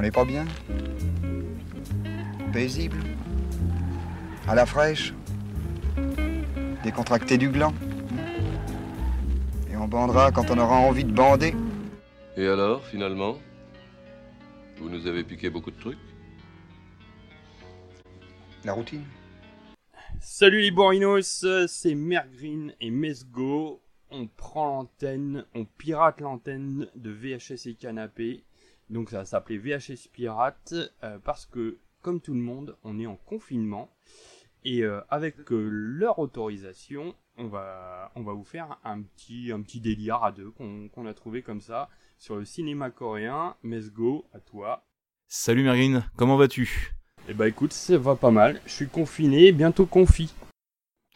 On n'est pas bien Paisible À la fraîche Décontracté du gland Et on bandera quand on aura envie de bander Et alors, finalement Vous nous avez piqué beaucoup de trucs La routine Salut les bourrinos, c'est Mergreen et Mesgo. On prend l'antenne, on pirate l'antenne de VHS et Canapé. Donc ça s'appelait VHS Pirate euh, parce que, comme tout le monde, on est en confinement. Et euh, avec euh, leur autorisation, on va, on va vous faire un petit, un petit délire à deux qu'on a trouvé comme ça sur le cinéma coréen. Mesgo, à toi. Salut Mergreen, comment vas-tu? Eh bah écoute, ça va pas mal. Je suis confiné, bientôt confi.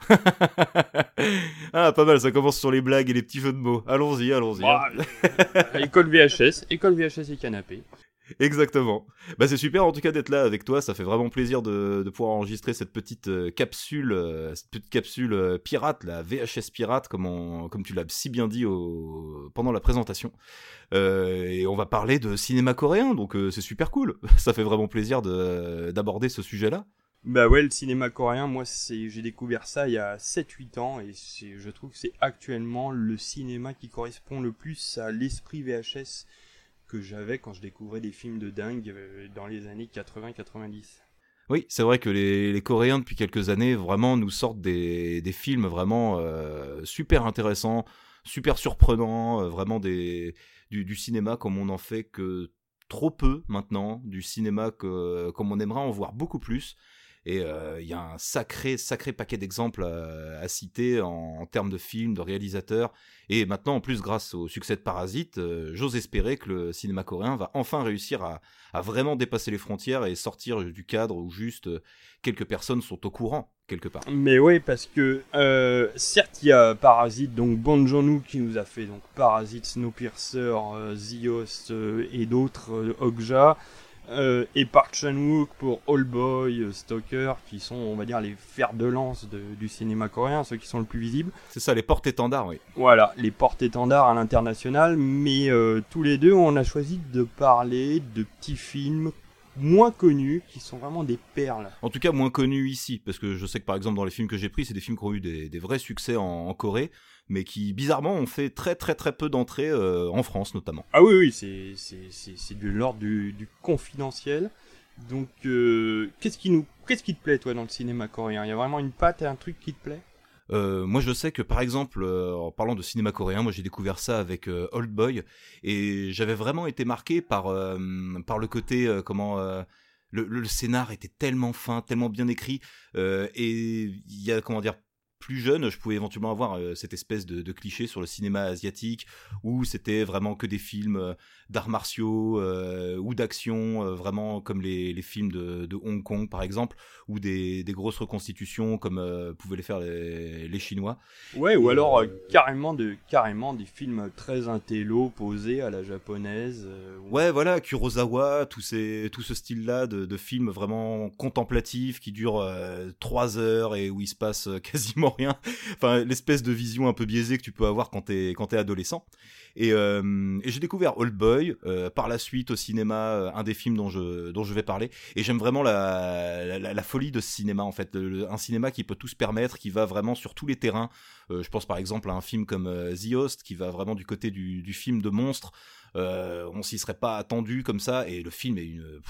ah, pas mal, ça commence sur les blagues et les petits jeux de mots. Allons-y, allons-y. Bah, école VHS, école VHS et canapé. Exactement. Bah c'est super en tout cas d'être là avec toi. Ça fait vraiment plaisir de, de pouvoir enregistrer cette petite euh, capsule, euh, cette petite capsule euh, pirate, la VHS pirate, comme, on, comme tu l'as si bien dit au, pendant la présentation. et on va parler de cinéma coréen, donc c'est super cool. Ça fait vraiment plaisir d'aborder ce sujet-là. Bah ouais, le cinéma coréen, moi j'ai découvert ça il y a 7-8 ans et je trouve que c'est actuellement le cinéma qui correspond le plus à l'esprit VHS que j'avais quand je découvrais des films de dingue euh, dans les années 80-90. Oui, c'est vrai que les, Coréens depuis quelques années vraiment nous sortent des, films vraiment euh, super intéressants, super surprenants, euh, vraiment des, du, cinéma comme on en fait que trop peu maintenant, du cinéma que, comme on aimerait en voir beaucoup plus. Et il y a un sacré, sacré paquet d'exemples à, citer en, termes de films, de réalisateurs. Et maintenant, en plus, grâce au succès de Parasite, j'ose espérer que le cinéma coréen va enfin réussir à, vraiment dépasser les frontières et sortir du cadre où juste quelques personnes sont au courant quelque part. Mais oui, parce que euh, certes il y a Parasite, donc Bon joon qui nous a fait donc Parasite, Snowpiercer, euh, Zios et d'autres, Okja. Euh, et Park Chan-wook pour All Boy, euh, Stalker, qui sont, on va dire, les fers de lance du cinéma coréen, ceux qui sont le plus visibles. C'est ça, les portes-étendards, oui. Voilà, les portes-étendards à l'international, mais euh, tous les deux, on a choisi de parler de petits films moins connus, qui sont vraiment des perles. En tout cas, moins connus ici, parce que je sais que par exemple dans les films que j'ai pris, c'est des films qui ont eu des, vrais succès en Corée mais qui bizarrement ont fait très très très peu d'entrées euh, en France notamment. Ah oui, oui, c'est de l'ordre du, confidentiel. Donc, euh, qu'est-ce qui nous, qu'est-ce qui te plaît toi dans le cinéma coréen? Il y a vraiment une patte et un truc qui te plaît? Euh, moi, je sais que par exemple, en parlant de cinéma coréen, moi j'ai découvert ça avec Old Boy et j'avais vraiment été marqué par par le côté comment le, le, scénar était tellement fin, tellement bien écrit et il y a comment dire plus jeune, je pouvais éventuellement avoir euh, cette espèce de, cliché sur le cinéma asiatique où c'était vraiment que des films euh, d'arts martiaux euh, ou d'action, vraiment comme les, films de, Hong Kong par exemple, ou des, grosses reconstitutions comme pouvaient les faire les, Chinois. Ouais, ou alors carrément, de, carrément des films très intello posés à la japonaise. Ouais, voilà, Kurosawa, tout, ces, tout ce style-là de, de, films vraiment contemplatifs qui durent trois heures et où il se passe quasiment rien. Enfin, l'espèce de vision un peu biaisée que tu peux avoir quand t'es quand es adolescent. Et, euh, j'ai découvert Old Boy euh, par la suite au cinéma, euh, un des films dont je dont je vais parler. Et j'aime vraiment la, la, folie de ce cinéma en fait, un cinéma qui peut tout se permettre, qui va vraiment sur tous les terrains. je pense par exemple à un film comme The Host qui va vraiment du côté du, du film de monstre. on s'y serait pas attendu comme ça et le film est une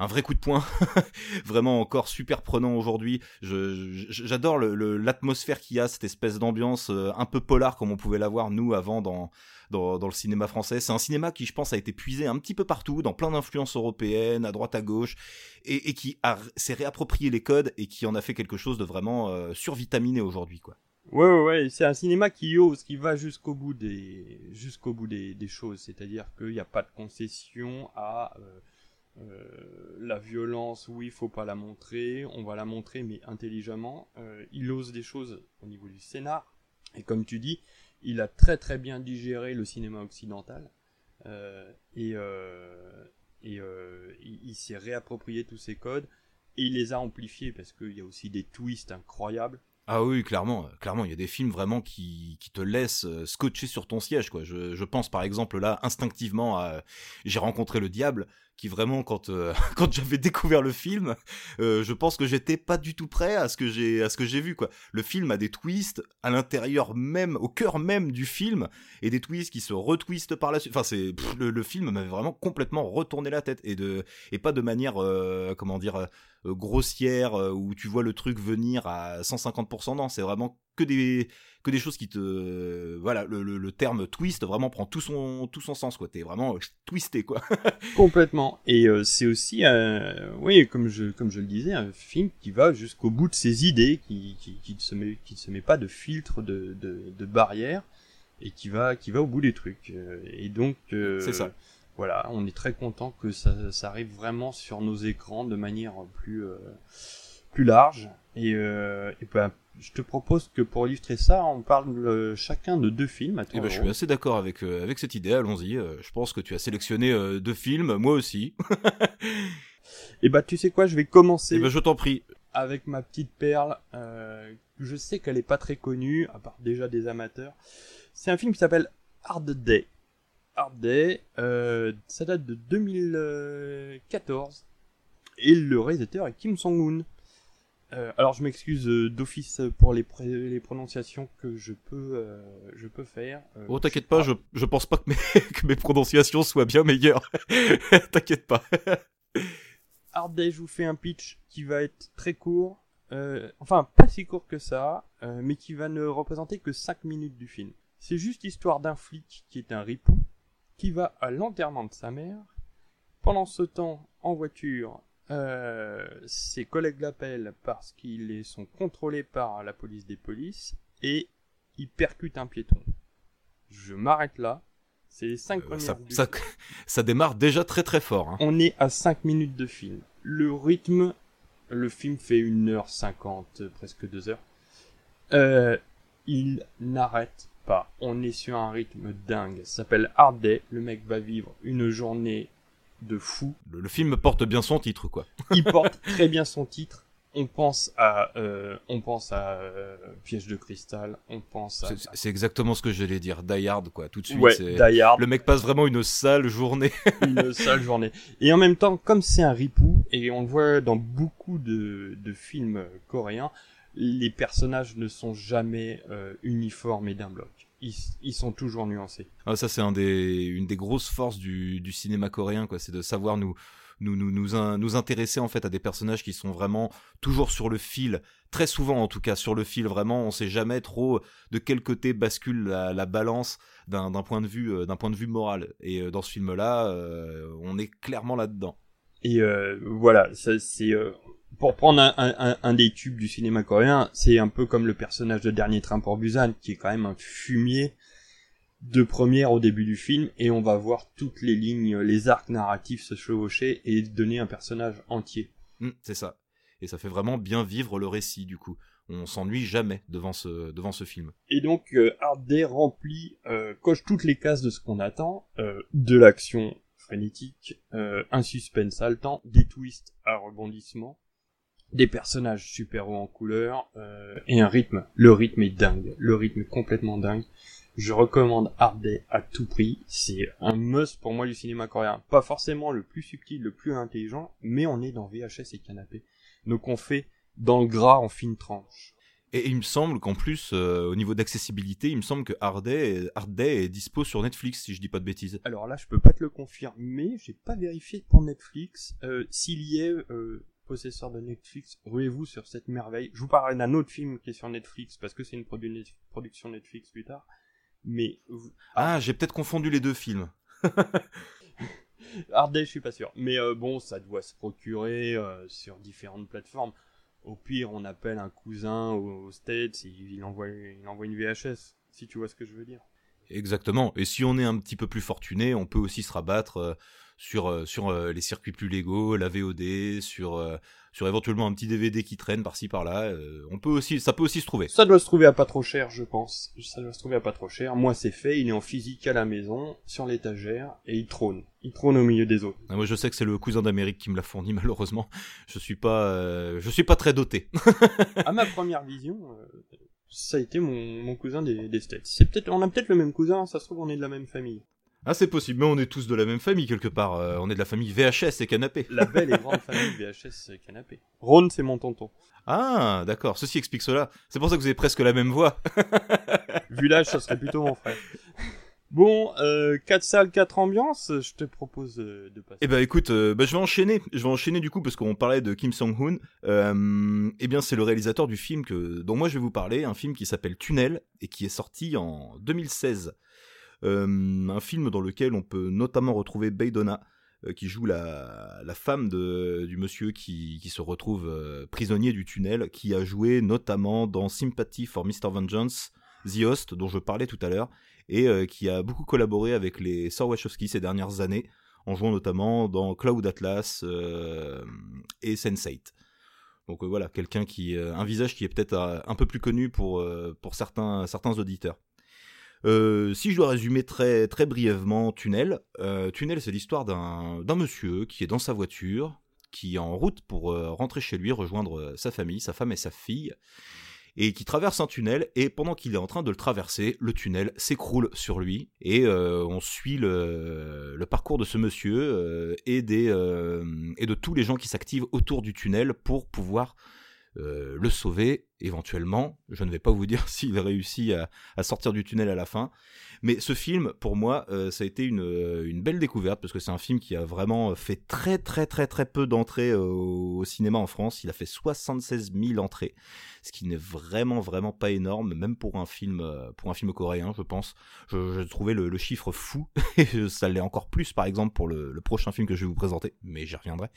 un vrai coup de poing, vraiment encore super prenant aujourd'hui. J'adore l'atmosphère qu'il y a, cette espèce d'ambiance euh, un peu polar comme on pouvait l'avoir nous avant dans, le cinéma français. C'est un cinéma qui, je pense, a été puisé un petit peu partout, dans plein d'influences européennes, à droite, à gauche, et, qui s'est réapproprié les codes et qui en a fait quelque chose de vraiment euh, survitaminé aujourd'hui, quoi. Ouais, ouais, c'est un cinéma qui ose, qui va jusqu'au bout des, jusqu'au bout des, choses. C'est-à-dire qu'il n'y a pas de concession à euh, euh, la violence, oui, il faut pas la montrer, on va la montrer, mais intelligemment. Euh, il ose des choses au niveau du scénar, et comme tu dis, il a très très bien digéré le cinéma occidental, euh, et, il, s'est réapproprié tous ces codes, et il les a amplifiés, parce qu'il y a aussi des twists incroyables. Ah oui, clairement, clairement, il y a des films vraiment qui, te laissent scotcher sur ton siège, quoi. Je pense par exemple là instinctivement à J'ai rencontré le diable, qui vraiment quand euh, quand j'avais découvert le film, euh, je pense que j'étais pas du tout prêt à ce que j'ai vu quoi. Le film a des twists à l'intérieur même, au cœur même du film, et des twists qui se retwistent par la suite. Enfin c'est le, film m'avait vraiment complètement retourné la tête et de et pas de manière euh, comment dire grossière où tu vois le truc venir à 150%. Non, c'est vraiment que des que des choses qui te voilà le, le, le, terme twist vraiment prend tout son tout son sens quoi. T'es vraiment twisté quoi. Complètement. Et euh, c'est aussi euh, oui comme je comme je le disais un film qui va jusqu'au bout de ses idées qui qui, qui ne se met qui ne se met pas de filtre de de, de barrière et qui va qui va au bout des trucs. Et donc euh, c'est ça. voilà on est très content que ça, ça arrive vraiment sur nos écrans de manière plus euh, plus large. Et, euh, et ben, je te propose que pour illustrer ça, on parle euh, chacun de deux films. Eh ben, je suis assez d'accord avec, euh, avec cette idée, allons-y. Euh, je pense que tu as sélectionné euh, deux films, moi aussi. et bah tu sais quoi, je vais commencer. Et ben, je t'en prie. Avec ma petite perle, je sais qu'elle est pas très connue, à part déjà des amateurs. C'est un film qui s'appelle Hard Day. Hard Day, ça date de 2014. Et le réalisateur est Kim Song-hoon. Euh, alors je m'excuse euh, d'office pour les, les, prononciations que je peux, euh, je peux faire. Euh, oh t'inquiète pas, je, je pense pas que mes, que mes prononciations soient bien meilleures. t'inquiète pas. Hard Day, je vous fais un pitch qui va être très court. enfin, pas si court que ça, mais qui va ne représenter que 5 minutes du film. C'est juste l'histoire d'un flic qui est un ripou, qui va à l'enterrement de sa mère. Pendant ce temps, en voiture, euh, ses collègues l'appellent parce qu'ils sont contrôlés par la police des polices et il percute un piéton. Je m'arrête là. C'est les 5 euh, ça, ça, ça, démarre déjà très très fort. Hein. On est à 5 minutes de film. Le rythme, le film fait 1h50, presque 2 heures. Euh, il n'arrête pas. On est sur un rythme dingue. Ça s'appelle Hard Day. Le mec va vivre une journée de fou. Le, le, film porte bien son titre, quoi. Il porte très bien son titre. On pense à, euh, on pense à euh, Piège de cristal. On pense à. C'est exactement ce que j'allais dire. Die Hard, quoi. Tout de suite. Ouais, Die Hard. Le mec passe vraiment une sale journée. une sale journée. Et en même temps, comme c'est un ripou, et on le voit dans beaucoup de, de films coréens, les personnages ne sont jamais euh, uniformes et d'un bloc ils, ils, sont toujours nuancés. Ah, ça, c'est un des, une des grosses forces du, du cinéma coréen, quoi. C'est de savoir nous, nous, nous, nous, nous, intéresser en fait à des personnages qui sont vraiment toujours sur le fil, très souvent en tout cas sur le fil. Vraiment, on sait jamais trop de quel côté bascule la, la balance d'un point de vue, euh, d'un point de vue moral. Et euh, dans ce film-là, euh, on est clairement là-dedans. Et euh, voilà, ça c'est euh, pour prendre un, un, un, des tubes du cinéma coréen, c'est un peu comme le personnage de Dernier Train pour Busan, qui est quand même un fumier de première au début du film, et on va voir toutes les lignes, les arcs narratifs se chevaucher et donner un personnage entier. Mmh, c'est ça. Et ça fait vraiment bien vivre le récit, du coup. On s'ennuie jamais devant ce, devant ce film. Et donc, euh, Hard Day remplit, euh, coche toutes les cases de ce qu'on attend, euh, de l'action frénétique, euh, un suspense haletant, des twists à rebondissement, des personnages super hauts en couleur euh, et un rythme. Le rythme est dingue, le rythme est complètement dingue. Je recommande Hard Day à tout prix. C'est un must pour moi du cinéma coréen. Pas forcément le plus subtil, le plus intelligent, mais on est dans VHS et canapé. Donc on fait dans le gras en fine tranche. Et il me semble qu'en plus, euh, au niveau d'accessibilité, il me semble que Hard Day, Hard Day est dispo sur Netflix, si je dis pas de bêtises. Alors là, je peux pas te le confirmer, j'ai pas vérifié pour Netflix. Euh, S'il y est, euh, possesseur de Netflix, ruez-vous sur cette merveille. Je vous parlerai d'un autre film qui est sur Netflix, parce que c'est une produ production Netflix plus tard. Mais... Ah, j'ai peut-être confondu les deux films. Day, je suis pas sûr. Mais euh, bon, ça doit se procurer euh, sur différentes plateformes. Au pire, on appelle un cousin aux States, il envoie, il envoie une VHS, si tu vois ce que je veux dire. Exactement. Et si on est un petit peu plus fortuné, on peut aussi se rabattre euh, sur euh, sur euh, les circuits plus légaux, la VOD, sur sur éventuellement un petit DVD qui traîne par-ci par-là. on peut aussi, ça peut aussi se trouver. Ça doit se trouver à pas trop cher, je pense. Ça doit se trouver à pas trop cher. Moi, c'est fait. Il est en physique à la maison, sur l'étagère, et il trône. Il trône au milieu des autres. Ah, moi, je sais que c'est le cousin d'Amérique qui me l'a fourni. Malheureusement, je suis pas, je suis pas très doté. à ma première vision, ça a été mon, mon cousin des, des States. C'est peut-être, on a peut-être le même cousin. Ça se trouve, on est de la même famille. Ah, c'est possible, mais on est tous de la même famille quelque part. Euh, on est de la famille VHS et canapé. La belle et grande famille VHS et canapé. Ron, c'est mon tonton. Ah, d'accord. Ceci explique cela. C'est pour ça que vous avez presque la même voix. Vu l'âge, ça serait plutôt mon frère. Bon, euh, 4 salles, 4 ambiances, je te propose euh, de passer. Eh ben écoute, euh, bah, je vais enchaîner. Je vais enchaîner du coup parce qu'on parlait de Kim Song-hoon. Euh, eh bien c'est le réalisateur du film que dont moi je vais vous parler, un film qui s'appelle Tunnel et qui est sorti en 2016. Euh, un film dans lequel on peut notamment retrouver Baydona qui joue la, femme du monsieur qui, qui se retrouve prisonnier du tunnel, qui a joué notamment dans Sympathy for Mr. Vengeance, The Host, dont je parlais tout à l'heure, et euh, qui a beaucoup collaboré avec les sœurs Wachowski ces dernières années, en jouant notamment dans Cloud Atlas euh, et Sense8. Donc euh, voilà, quelqu'un qui, un visage qui est peut-être un peu plus connu pour, pour certains, certains auditeurs. Si je dois résumer très, très brièvement Tunnel, Tunnel c'est l'histoire d'un monsieur qui est dans sa voiture, qui est en route pour rentrer chez lui, rejoindre sa famille, sa femme et sa fille, et qui traverse un tunnel, et pendant qu'il est en train de le traverser, le tunnel s'écroule sur lui, et euh, on suit le, parcours de ce monsieur euh, euh, et de tous les gens qui s'activent autour du tunnel pour pouvoir le sauver éventuellement. Je ne vais pas vous dire s'il réussit à, à sortir du tunnel à la fin. Mais ce film, pour moi, euh, ça a été une, euh, une belle découverte parce que c'est un film qui a vraiment fait très très très très peu d'entrées au, au cinéma en France. Il a fait 76 000 entrées, ce qui n'est vraiment vraiment pas énorme, même pour un film euh, pour un film coréen, je pense. Je, je trouvais le, chiffre fou et ça l'est encore plus, par exemple, pour le, prochain film que je vais vous présenter, mais j'y reviendrai.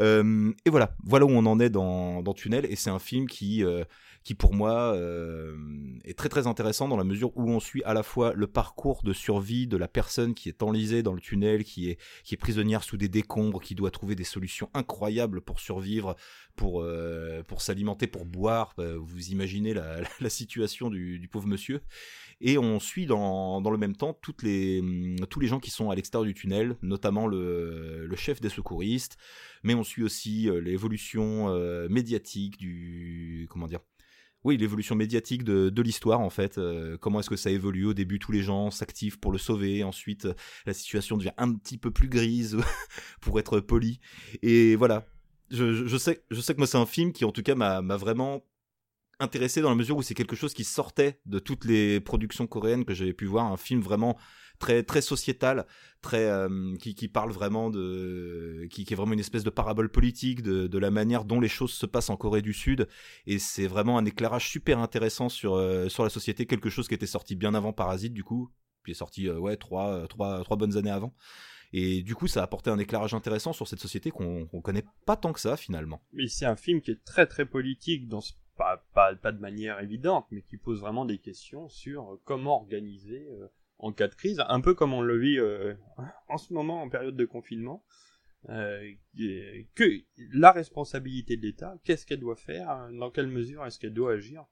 Euh, et voilà, voilà où on en est dans, Tunnel, et c'est un film qui, euh, qui pour moi euh, est très très intéressant dans la mesure où on suit à la fois le parcours de survie de la personne qui est enlisée dans le tunnel, qui est, prisonnière sous des décombres, qui doit trouver des solutions incroyables pour survivre, pour, euh, pour s'alimenter, pour boire. Euh, Vous imaginez la, situation du pauvre monsieur et on suit dans, dans le même temps toutes les, hum, tous les gens qui sont à l'extérieur du tunnel, notamment le, le chef des secouristes, mais on suit aussi euh, l'évolution euh, médiatique du comment dire oui, l'évolution médiatique de, de l'histoire en fait. Euh, comment est-ce que ça évolue Au début, tous les gens s'activent pour le sauver. Ensuite, la situation devient un petit peu plus grise, pour être poli. Et voilà. Je, je, sais, je sais que moi c'est un film qui en tout cas m'a vraiment intéressé dans la mesure où c'est quelque chose qui sortait de toutes les productions coréennes que j'avais pu voir, un film vraiment très très sociétal, très euh, qui, qui parle vraiment de qui, qui est vraiment une espèce de parabole politique de, la manière dont les choses se passent en Corée du Sud et c'est vraiment un éclairage super intéressant sur euh, sur la société, quelque chose qui était sorti bien avant Parasite du coup, qui est sorti euh, ouais trois trois trois bonnes années avant. Et du coup, ça a apporté un éclairage intéressant sur cette société qu'on qu'on connaît pas tant que ça finalement. Mais c'est un film qui est très très politique dans ce pas, de manière évidente, mais qui pose vraiment des questions sur comment organiser euh, en cas de crise, un peu comme on le vit euh, en ce moment en période de confinement. Euh, que la responsabilité de l'État, qu'est-ce qu'elle doit faire, dans quelle mesure est-ce qu'elle doit agir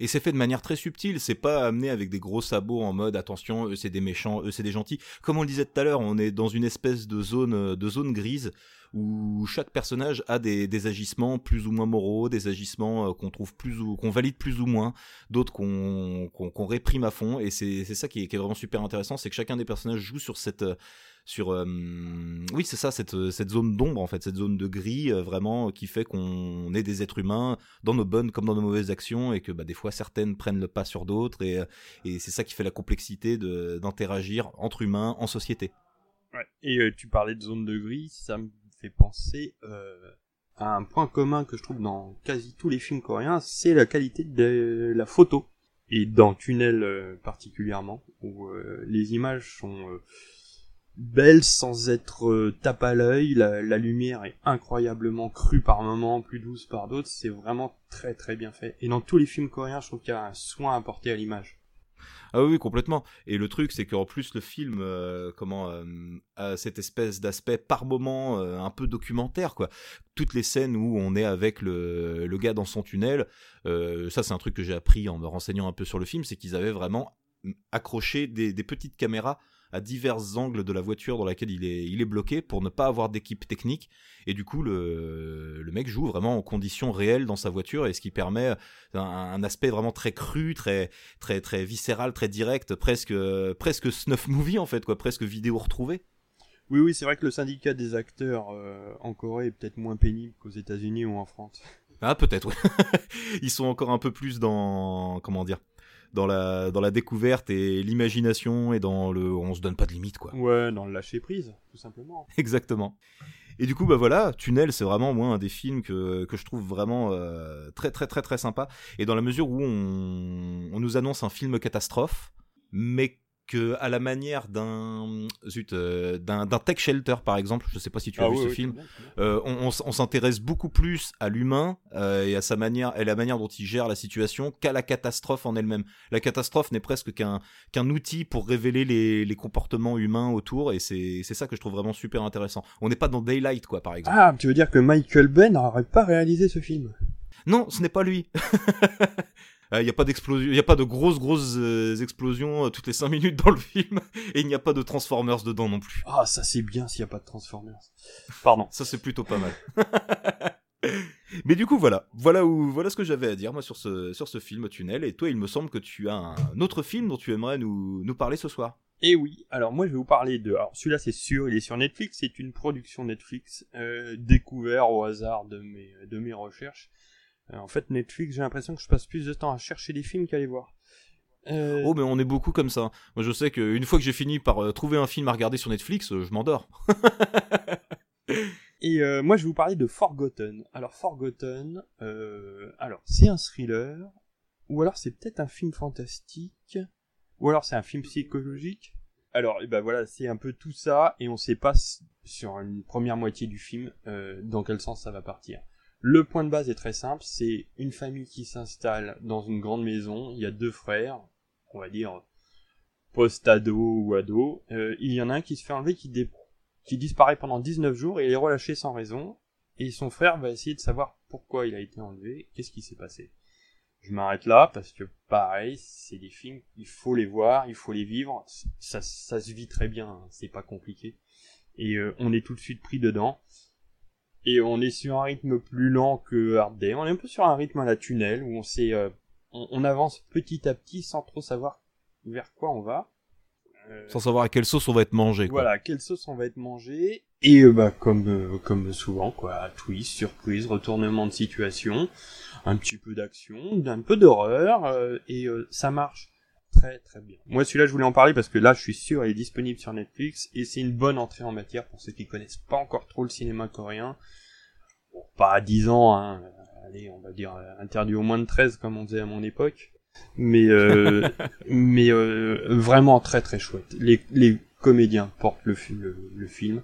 Et c'est fait de manière très subtile, c'est pas amené avec des gros sabots en mode attention, eux c'est des méchants, eux c'est des gentils. Comme on le disait tout à l'heure, on est dans une espèce de zone de zone grise où chaque personnage a des, agissements plus ou moins moraux, des agissements euh, qu'on trouve plus ou qu'on valide plus ou moins, d'autres qu'on réprime à fond. Et c'est ça qui est, qui est vraiment super intéressant, c'est que chacun des personnages joue sur cette euh, sur euh, oui c'est ça cette cette zone d'ombre en fait cette zone de gris euh, vraiment qui fait qu'on est des êtres humains dans nos bonnes comme dans nos mauvaises actions et que bah, des fois certaines prennent le pas sur d'autres et euh, et c'est ça qui fait la complexité d'interagir entre humains en société. Et euh, tu parlais de zone de gris, ça me fait penser euh, à un point commun que je trouve dans quasi tous les films coréens, c'est la qualité de la photo. Et dans Tunnel euh, particulièrement, où euh, les images sont belles sans être euh, tape à l'œil, la, lumière est incroyablement crue par moments, plus douce par d'autres, c'est vraiment très très bien fait. Et dans tous les films coréens, je trouve qu'il y a un soin apporté à l'image. Ah oui, complètement. Et le truc, c'est qu'en plus, le film, euh, comment, euh, a cette espèce d'aspect par moment un peu documentaire, quoi. Toutes les scènes où on est avec le, le gars dans son tunnel, ça, c'est un truc que j'ai appris en me renseignant un peu sur le film, c'est qu'ils avaient vraiment accroché des petites caméras à divers angles de la voiture dans laquelle il est, il est bloqué pour ne pas avoir d'équipe technique. Et du coup, le, le mec joue vraiment en conditions réelles dans sa voiture et ce qui permet un, un aspect vraiment très cru, très, très, très viscéral, très direct, presque, presque snuff movie en fait, quoi, presque vidéo retrouvée. Oui, oui, c'est vrai que le syndicat des acteurs euh, en Corée est peut-être moins pénible qu'aux États-Unis ou en France. Ah, peut-être, oui. Ils sont encore un peu plus dans, comment dire, dans la, dans la découverte et l'imagination et dans le, on se donne pas de limite, quoi. Ouais, dans le lâcher prise, tout simplement. Exactement. Et du coup, bah voilà, Tunnel, c'est vraiment moi un des films que, que je trouve vraiment euh, très très très très sympa. Et dans la mesure où on, on nous annonce un film catastrophe, mais que à la manière d'un zut euh, d'un tech shelter par exemple je sais pas si tu as Ah vu oui, ce oui, film euh, on s'intéresse beaucoup plus à l'humain euh, et à sa manière et la manière dont il gère la situation qu'à la catastrophe en elle-même. La catastrophe n'est presque qu'un qu'un outil pour révéler les, les comportements humains autour et c'est c'est ça que je trouve vraiment super intéressant. On n'est pas dans Daylight quoi par exemple. Ah, tu veux dire que Michael Bay n'aurait pas réalisé ce film? Non ce n'est pas lui Il n'y a pas d'explosion, il n'y a pas de grosses grosses euh, explosions euh, toutes les 5 minutes dans le film et il n'y a pas de Transformers dedans non plus. Ah, ça c'est bien s'il n'y a pas de Transformers. Pardon. Ça c'est plutôt pas mal. Mais du coup voilà, voilà où voilà ce que j'avais à dire moi sur ce sur ce film Tunnel et toi il me semble que tu as un autre film dont tu aimerais nous nous parler ce soir. Et oui, alors moi je vais vous parler de... Alors celui-là c'est sûr, il est sur Netflix, c'est une production Netflix, euh, découvert au hasard de mes, de mes recherches. Euh, en fait Netflix, j'ai l'impression que je passe plus de temps à chercher des films qu'à les voir. Euh, Oh mais on est beaucoup comme ça. Moi je sais qu'une fois que j'ai fini par euh, trouver un film à regarder sur Netflix, euh, je m'endors. Et moi je vais vous parler de Forgotten. Alors Forgotten, alors c'est un thriller, ou alors c'est peut-être un film fantastique, ou alors c'est un film psychologique. Alors eh ben voilà, c'est un peu tout ça, et on sait pas sur une première moitié du film dans quel sens ça va partir. Le point de base est très simple, c'est une famille qui s'installe dans une grande maison, il y a deux frères, on va dire post-ado ou ado, Euh, il y en a un qui se fait enlever, qui, disparaît pendant 19 jours et il est relâché sans raison, et son frère va essayer de savoir pourquoi il a été enlevé, qu'est-ce qui s'est passé. Je m'arrête là parce que pareil, c'est des films, il faut les voir, il faut les vivre, ça, ça se vit très bien, hein, c'est pas compliqué. Et euh, on est tout de suite pris dedans. Et on est sur un rythme plus lent que Hard Day. On est un peu sur un rythme à la tunnel où on sait, euh, on, on avance petit à petit sans trop savoir vers quoi on va. Euh, Sans savoir à quelle sauce on va être mangé quoi. voilà, quelle sauce on va être mangé. Et euh, bah comme comme souvent quoi, twist, surprise, retournement de situation, un petit peu d'action, un peu d'horreur et ça marche très très bien. Moi celui-là je voulais en parler parce que là je suis sûr il est disponible sur Netflix et c'est une bonne entrée en matière pour ceux qui connaissent pas encore trop le cinéma coréen. Bon, pas à 10 ans hein, allez, on va dire euh, interdit au moins de 13 comme on disait à mon époque. Mais euh, mais euh, vraiment très très chouette. Les, les comédiens portent le, le, le film.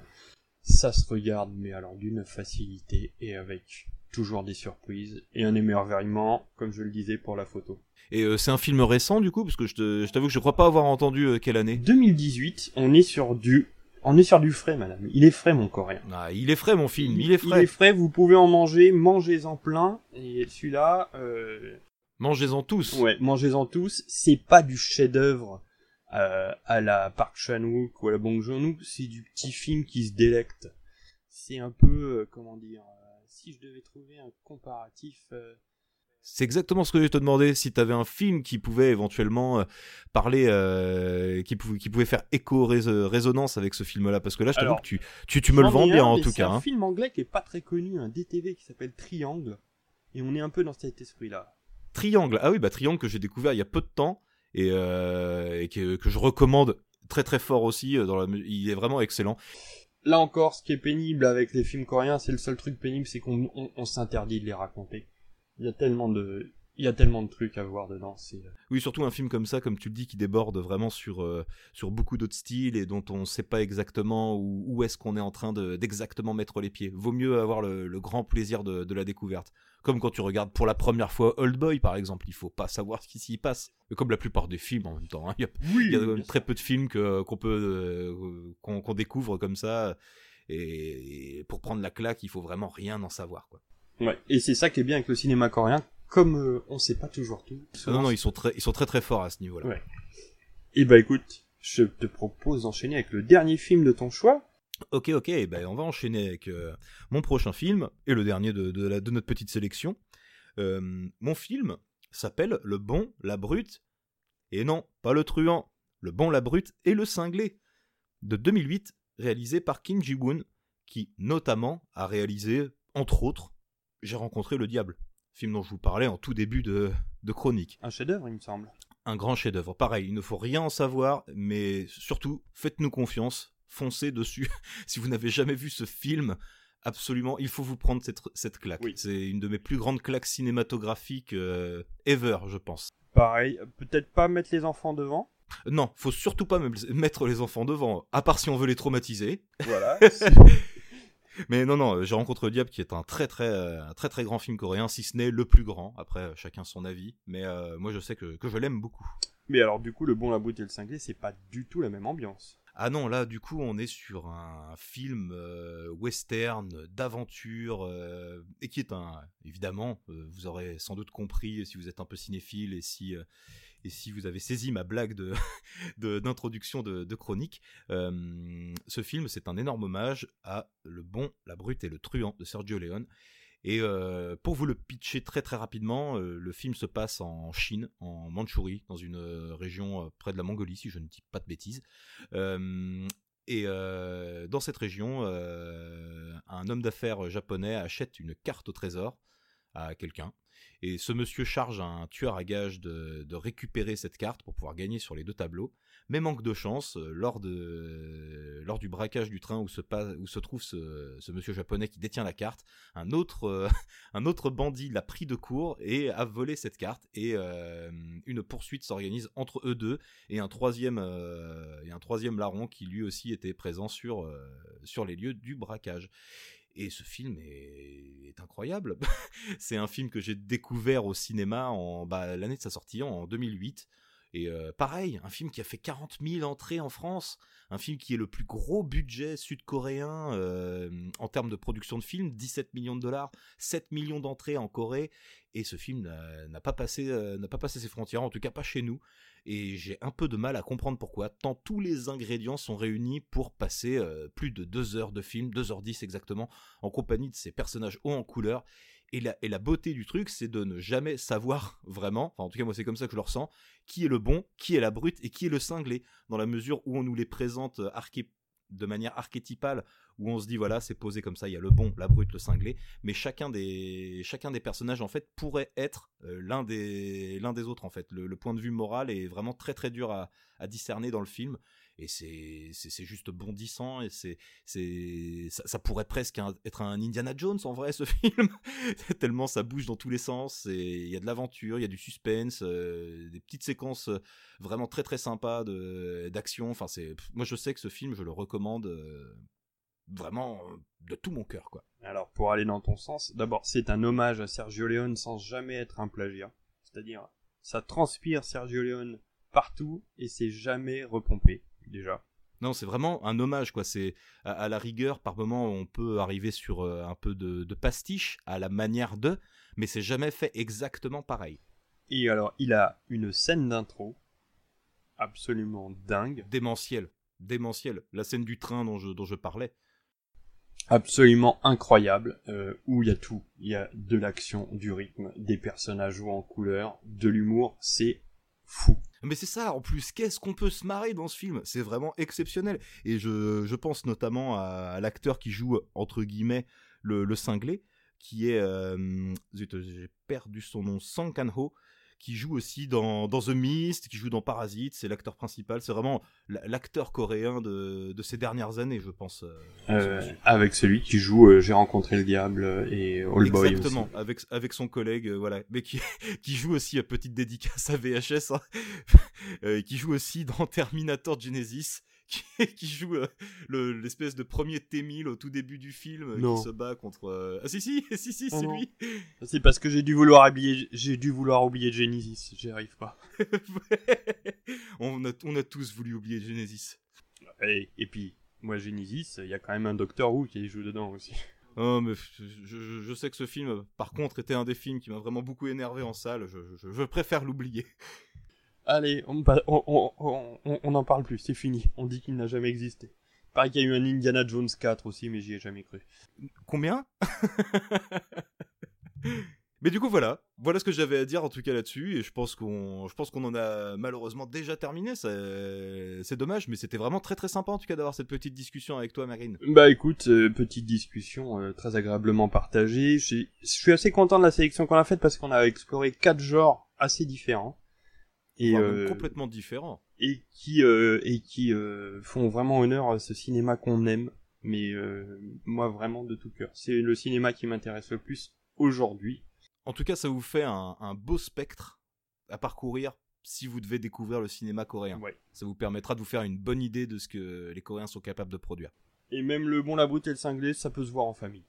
Ça se regarde, mais alors d'une facilité et avec toujours des surprises et un émerveillement, comme je le disais pour la photo. Et euh, c'est un film récent du coup parce que je t'avoue que je crois pas avoir entendu euh, quelle année. 2018, on est sur du, on est sur du frais, madame. Il est frais, mon coréen. Ah, il est frais mon film, il est frais. Il est frais, vous pouvez en manger, mangez-en plein. Et celui-là, euh, Mangez-en tous. Ouais, mangez-en tous. C'est pas du chef-d'œuvre à la Park Chan-wook ou à la Bong Joon-ho, c'est du petit film qui se délecte. C'est un peu, comment dire, si je devais trouver un comparatif. euh, C'est exactement ce que je te demandais. Si t'avais un film qui pouvait éventuellement euh, parler, euh, qui, pouvait, qui pouvait faire écho, rés- résonance avec ce film-là, parce que là, je t'avoue que tu, tu, tu me le vends bien en tout c'est cas. un hein. film anglais qui est pas très connu, un DTV qui s'appelle Triangle, et on est un peu dans cet esprit-là. Triangle. Ah oui, bah Triangle que j'ai découvert il y a peu de temps et, euh, et que, que je recommande très très fort aussi. Dans la, mu- il est vraiment excellent. Là encore, ce qui est pénible avec les films coréens, c'est le seul truc pénible, c'est qu'on on, on s'interdit de les raconter. Il y a tellement de, il y a tellement de trucs à voir dedans. Euh, Oui, surtout un film comme ça, comme tu le dis, qui déborde vraiment sur, euh, sur beaucoup d'autres styles et dont on ne sait pas exactement où, où est-ce qu'on est en train de- d'exactement mettre les pieds. Vaut mieux avoir le, le grand plaisir de, de la découverte. Comme quand tu regardes pour la première fois Old Boy, par exemple, il faut pas savoir ce qui s'y passe. Comme la plupart des films en même temps. hein. Il y a, Oui, y très peu de films qu'on peut euh, qu'on découvre comme ça. Et, et pour prendre la claque, il faut vraiment rien en savoir. Quoi. Ouais. Et c'est ça qui est bien avec le cinéma coréen, comme euh, on sait pas toujours tout. Non, non, ils sont très, ils sont très très forts à ce niveau-là. Ouais. Et bah écoute, je te propose d'enchaîner avec le dernier film de ton choix. Ok, ok, ben on va enchaîner avec euh, mon prochain film et le dernier de, de, la, de notre petite sélection. Euh, mon film s'appelle Le Bon, la Brute, et non, pas le truand, Le Bon, la Brute et le Cinglé, de 2008, réalisé par Kim Ji-woon, qui notamment a réalisé, entre autres, J'ai rencontré le diable, film dont je vous parlais en tout début de, de chronique. Un chef-d'œuvre, il me semble. Un grand chef-d'œuvre. Pareil, il ne faut rien en savoir, mais surtout, faites-nous confiance, foncez dessus. si vous n'avez jamais vu ce film, absolument, il faut vous prendre cette, cette claque. Oui. C'est une de mes plus grandes claques cinématographiques euh, ever, je pense. Pareil, peut-être pas mettre les enfants devant. Non, faut surtout pas me- mettre les enfants devant, à part si on veut les traumatiser. Voilà. Mais non, non, J'ai rencontré le diable qui est un très très euh, un très très grand film coréen, si ce n'est le plus grand. Après, euh, chacun son avis. Mais euh, moi, je sais que, que je l'aime beaucoup. Mais alors, du coup, Le Bon, la Brute et le Cinglé, c'est pas du tout la même ambiance. Ah non, là, du coup, on est sur un film euh, western d'aventure euh, et qui est un, évidemment, euh, vous aurez sans doute compris si vous êtes un peu cinéphile et si euh, et si vous avez saisi ma blague d'introduction de, chronique, euh, ce film c'est un énorme hommage à Le Bon, la Brute et le Truand de Sergio Leone. Et euh, pour vous le pitcher très très rapidement, euh, le film se passe en Chine, en Mandchourie, dans une région près de la Mongolie, si je ne dis pas de bêtises. Et dans cette région, un homme d'affaires japonais achète une carte au trésor à quelqu'un. Et ce monsieur charge un tueur à gages de, récupérer cette carte pour pouvoir gagner sur les deux tableaux. Mais manque de chance, euh, lors, de, lors du braquage du train où se, où se trouve ce, monsieur japonais qui détient la carte, un autre, euh, un autre bandit l'a pris de court et a volé cette carte. Et euh, une poursuite s'organise entre eux deux et un troisième, et un troisième larron qui lui aussi était présent sur, sur les lieux du braquage. Et ce film est, incroyable. c'est un film que j'ai découvert au cinéma en bah, l'année de sa sortie, en 2008. Et euh, pareil, un film qui a fait 40 000 entrées en France, un film qui est le plus gros budget sud-coréen euh, en termes de production de film, 17 millions de dollars, 7 millions d'entrées en Corée, et ce film n'a pas passé, euh, n'a pas passé ses frontières, en tout cas pas chez nous. Et j'ai un peu de mal à comprendre pourquoi, tant tous les ingrédients sont réunis pour passer plus de deux heures de film, 2h10 exactement, en compagnie de ces personnages hauts en couleur. Et la, beauté du truc, c'est de ne jamais savoir vraiment, en tout cas moi c'est comme ça que je le ressens, qui est le bon, qui est la brute et qui est le cinglé, dans la mesure où on nous les présente euh, de manière archétypale, où on se dit voilà c'est posé comme ça, il y a le bon, la brute, le cinglé, mais chacun des, personnages en fait pourrait être euh, l'un des, autres en fait. Le, point de vue moral est vraiment très très dur à discerner dans le film. Et c'est, c'est, juste bondissant et c'est, c'est, ça, pourrait presque être un Indiana Jones en vrai ce film. Tellement ça bouge dans tous les sens et il y a de l'aventure, il y a du suspense, euh, des petites séquences euh, vraiment très très sympas de, d'action. Enfin c'est, moi je sais que ce film je le recommande euh, vraiment de tout mon cœur quoi. Alors, pour aller dans ton sens, d'abord, c'est un hommage à Sergio Leone sans jamais être un plagiat. C'est-à-dire, ça transpire Sergio Leone partout et c'est jamais repompé, déjà. Non, c'est vraiment un hommage, quoi. C'est à, à la rigueur, par moment, on peut arriver sur euh, un peu de, de pastiche à la manière de, mais c'est jamais fait exactement pareil. Et alors, il a une scène d'intro absolument dingue, Démentiel, démentiel. La scène du train dont je, dont je parlais. absolument incroyable, euh, où il y a tout. Il y a de l'action, du rythme, des personnages joués en couleur, de l'humour, c'est fou. Mais c'est ça, en plus, qu'est-ce qu'on peut se marrer dans ce film? C'est vraiment exceptionnel. Et je, pense notamment à, l'acteur qui joue, entre guillemets, le, cinglé, qui est... euh, zut, j'ai perdu son nom, Song Kang-ho, qui joue aussi dans, dans The Mist, qui joue dans Parasite, c'est l'acteur principal, c'est vraiment la- l'acteur coréen de, de ces dernières années, je pense. euh, Euh, avec celui qui joue euh, J'ai rencontré le diable et All Boy Exactement, aussi. avec, avec son collègue, euh, voilà, mais qui, qui joue aussi à petite dédicace à VHS, hein, qui joue aussi dans Terminator Genesis, qui, qui joue euh, le- l'espèce de premier T-1000 au tout début du film, euh, qui se bat contre... euh, Ah si si, si si, Oh c'est non. lui C'est parce que j'ai dû vouloir oublier, j'ai dû vouloir oublier Genesis, j'y arrive pas. on, a, on a tous voulu oublier Genesis. Et, et puis, moi Genesis, il y a quand même un Doctor Who qui joue dedans aussi. Oh, mais je, je- je sais que ce film, par contre, était un des films qui m'a vraiment beaucoup énervé en salle, je préfère l'oublier. Allez, on n'en parle plus, c'est fini. On dit qu'il n'a jamais existé. Pareil qu'il y a eu un Indiana Jones 4 aussi, mais j'y ai jamais cru. Combien? Mais du coup, voilà. Voilà ce que j'avais à dire en tout cas là-dessus. Et je pense qu'on, je pense qu'on en a malheureusement déjà terminé. C'est dommage, mais c'était vraiment très très sympa en tout cas d'avoir cette petite discussion avec toi, Marine. Bah écoute, euh, petite discussion euh, très agréablement partagée. Je suis assez content de la sélection qu'on a faite parce qu'on a exploré quatre genres assez différents. Et euh, complètement différents. Et qui, et qui font vraiment honneur à ce cinéma qu'on aime. Mais moi vraiment de tout cœur. C'est le cinéma qui m'intéresse le plus aujourd'hui en tout cas, ça vous fait un, beau spectre à parcourir si vous devez découvrir le cinéma coréen. Ça vous permettra de vous faire une bonne idée de ce que les Coréens sont capables de produire. Et même le bon, la brute et le cinglé, ça peut se voir en famille.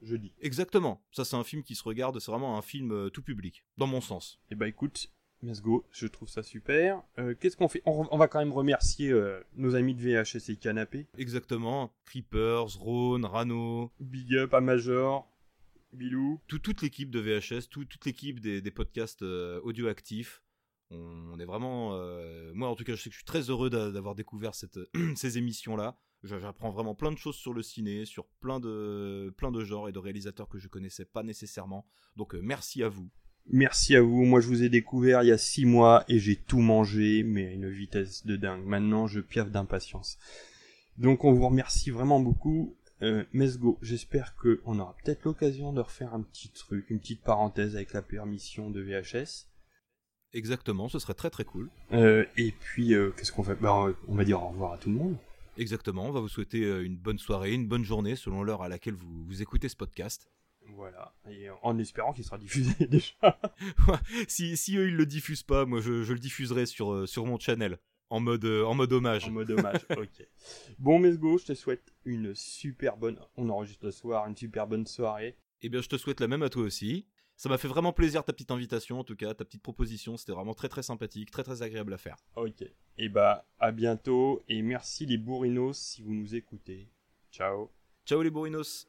Je dis. Exactement. Ça, c'est un film qui se regarde, c'est vraiment un film euh, tout public, dans mon sens. Et eh bah ben, écoute, let's go, je trouve ça super. Euh, qu'est-ce qu'on fait? On, va quand même remercier euh, nos amis de VHS et Canapé. Exactement. Creepers, Rhône, Rano. Big up à Major. Bilou. toute l'équipe de VHS, toute l'équipe des, podcasts euh, audio actifs. On, est vraiment. Euh, moi, en tout cas, je sais que je suis très heureux d'avoir découvert cette, ces émissions-là. J'apprends vraiment plein de choses sur le ciné, sur plein de, plein de genres et de réalisateurs que je connaissais pas nécessairement. Donc, merci à vous. Merci à vous. Moi, je vous ai découvert il y a six mois et j'ai tout mangé, mais à une vitesse de dingue. Maintenant, je piaffe d'impatience. Donc, on vous remercie vraiment beaucoup. Euh, Mesgo, j'espère qu'on aura peut-être l'occasion de refaire un petit truc, une petite parenthèse avec la permission de VHS. Exactement, ce serait très très cool. Euh, et puis, euh, qu'est-ce qu'on fait? Bah, On va dire au revoir à tout le monde. Exactement, on va vous souhaiter une bonne soirée, une bonne journée selon l'heure à laquelle vous, vous écoutez ce podcast. Voilà, et en espérant qu'il sera diffusé déjà. si, si eux ils le diffusent pas, moi je, je le diffuserai sur, sur mon channel. En mode, euh, en mode hommage. En mode hommage, ok. Bon, Mesgo, je te souhaite une super bonne. On enregistre le soir, une super bonne soirée. Eh bien, je te souhaite la même à toi aussi. Ça m'a fait vraiment plaisir ta petite invitation, en tout cas, ta petite proposition. C'était vraiment très très sympathique, très très agréable à faire. Ok. Et eh bah, à bientôt et merci les bourrinos si vous nous écoutez. Ciao. Ciao les bourrinos.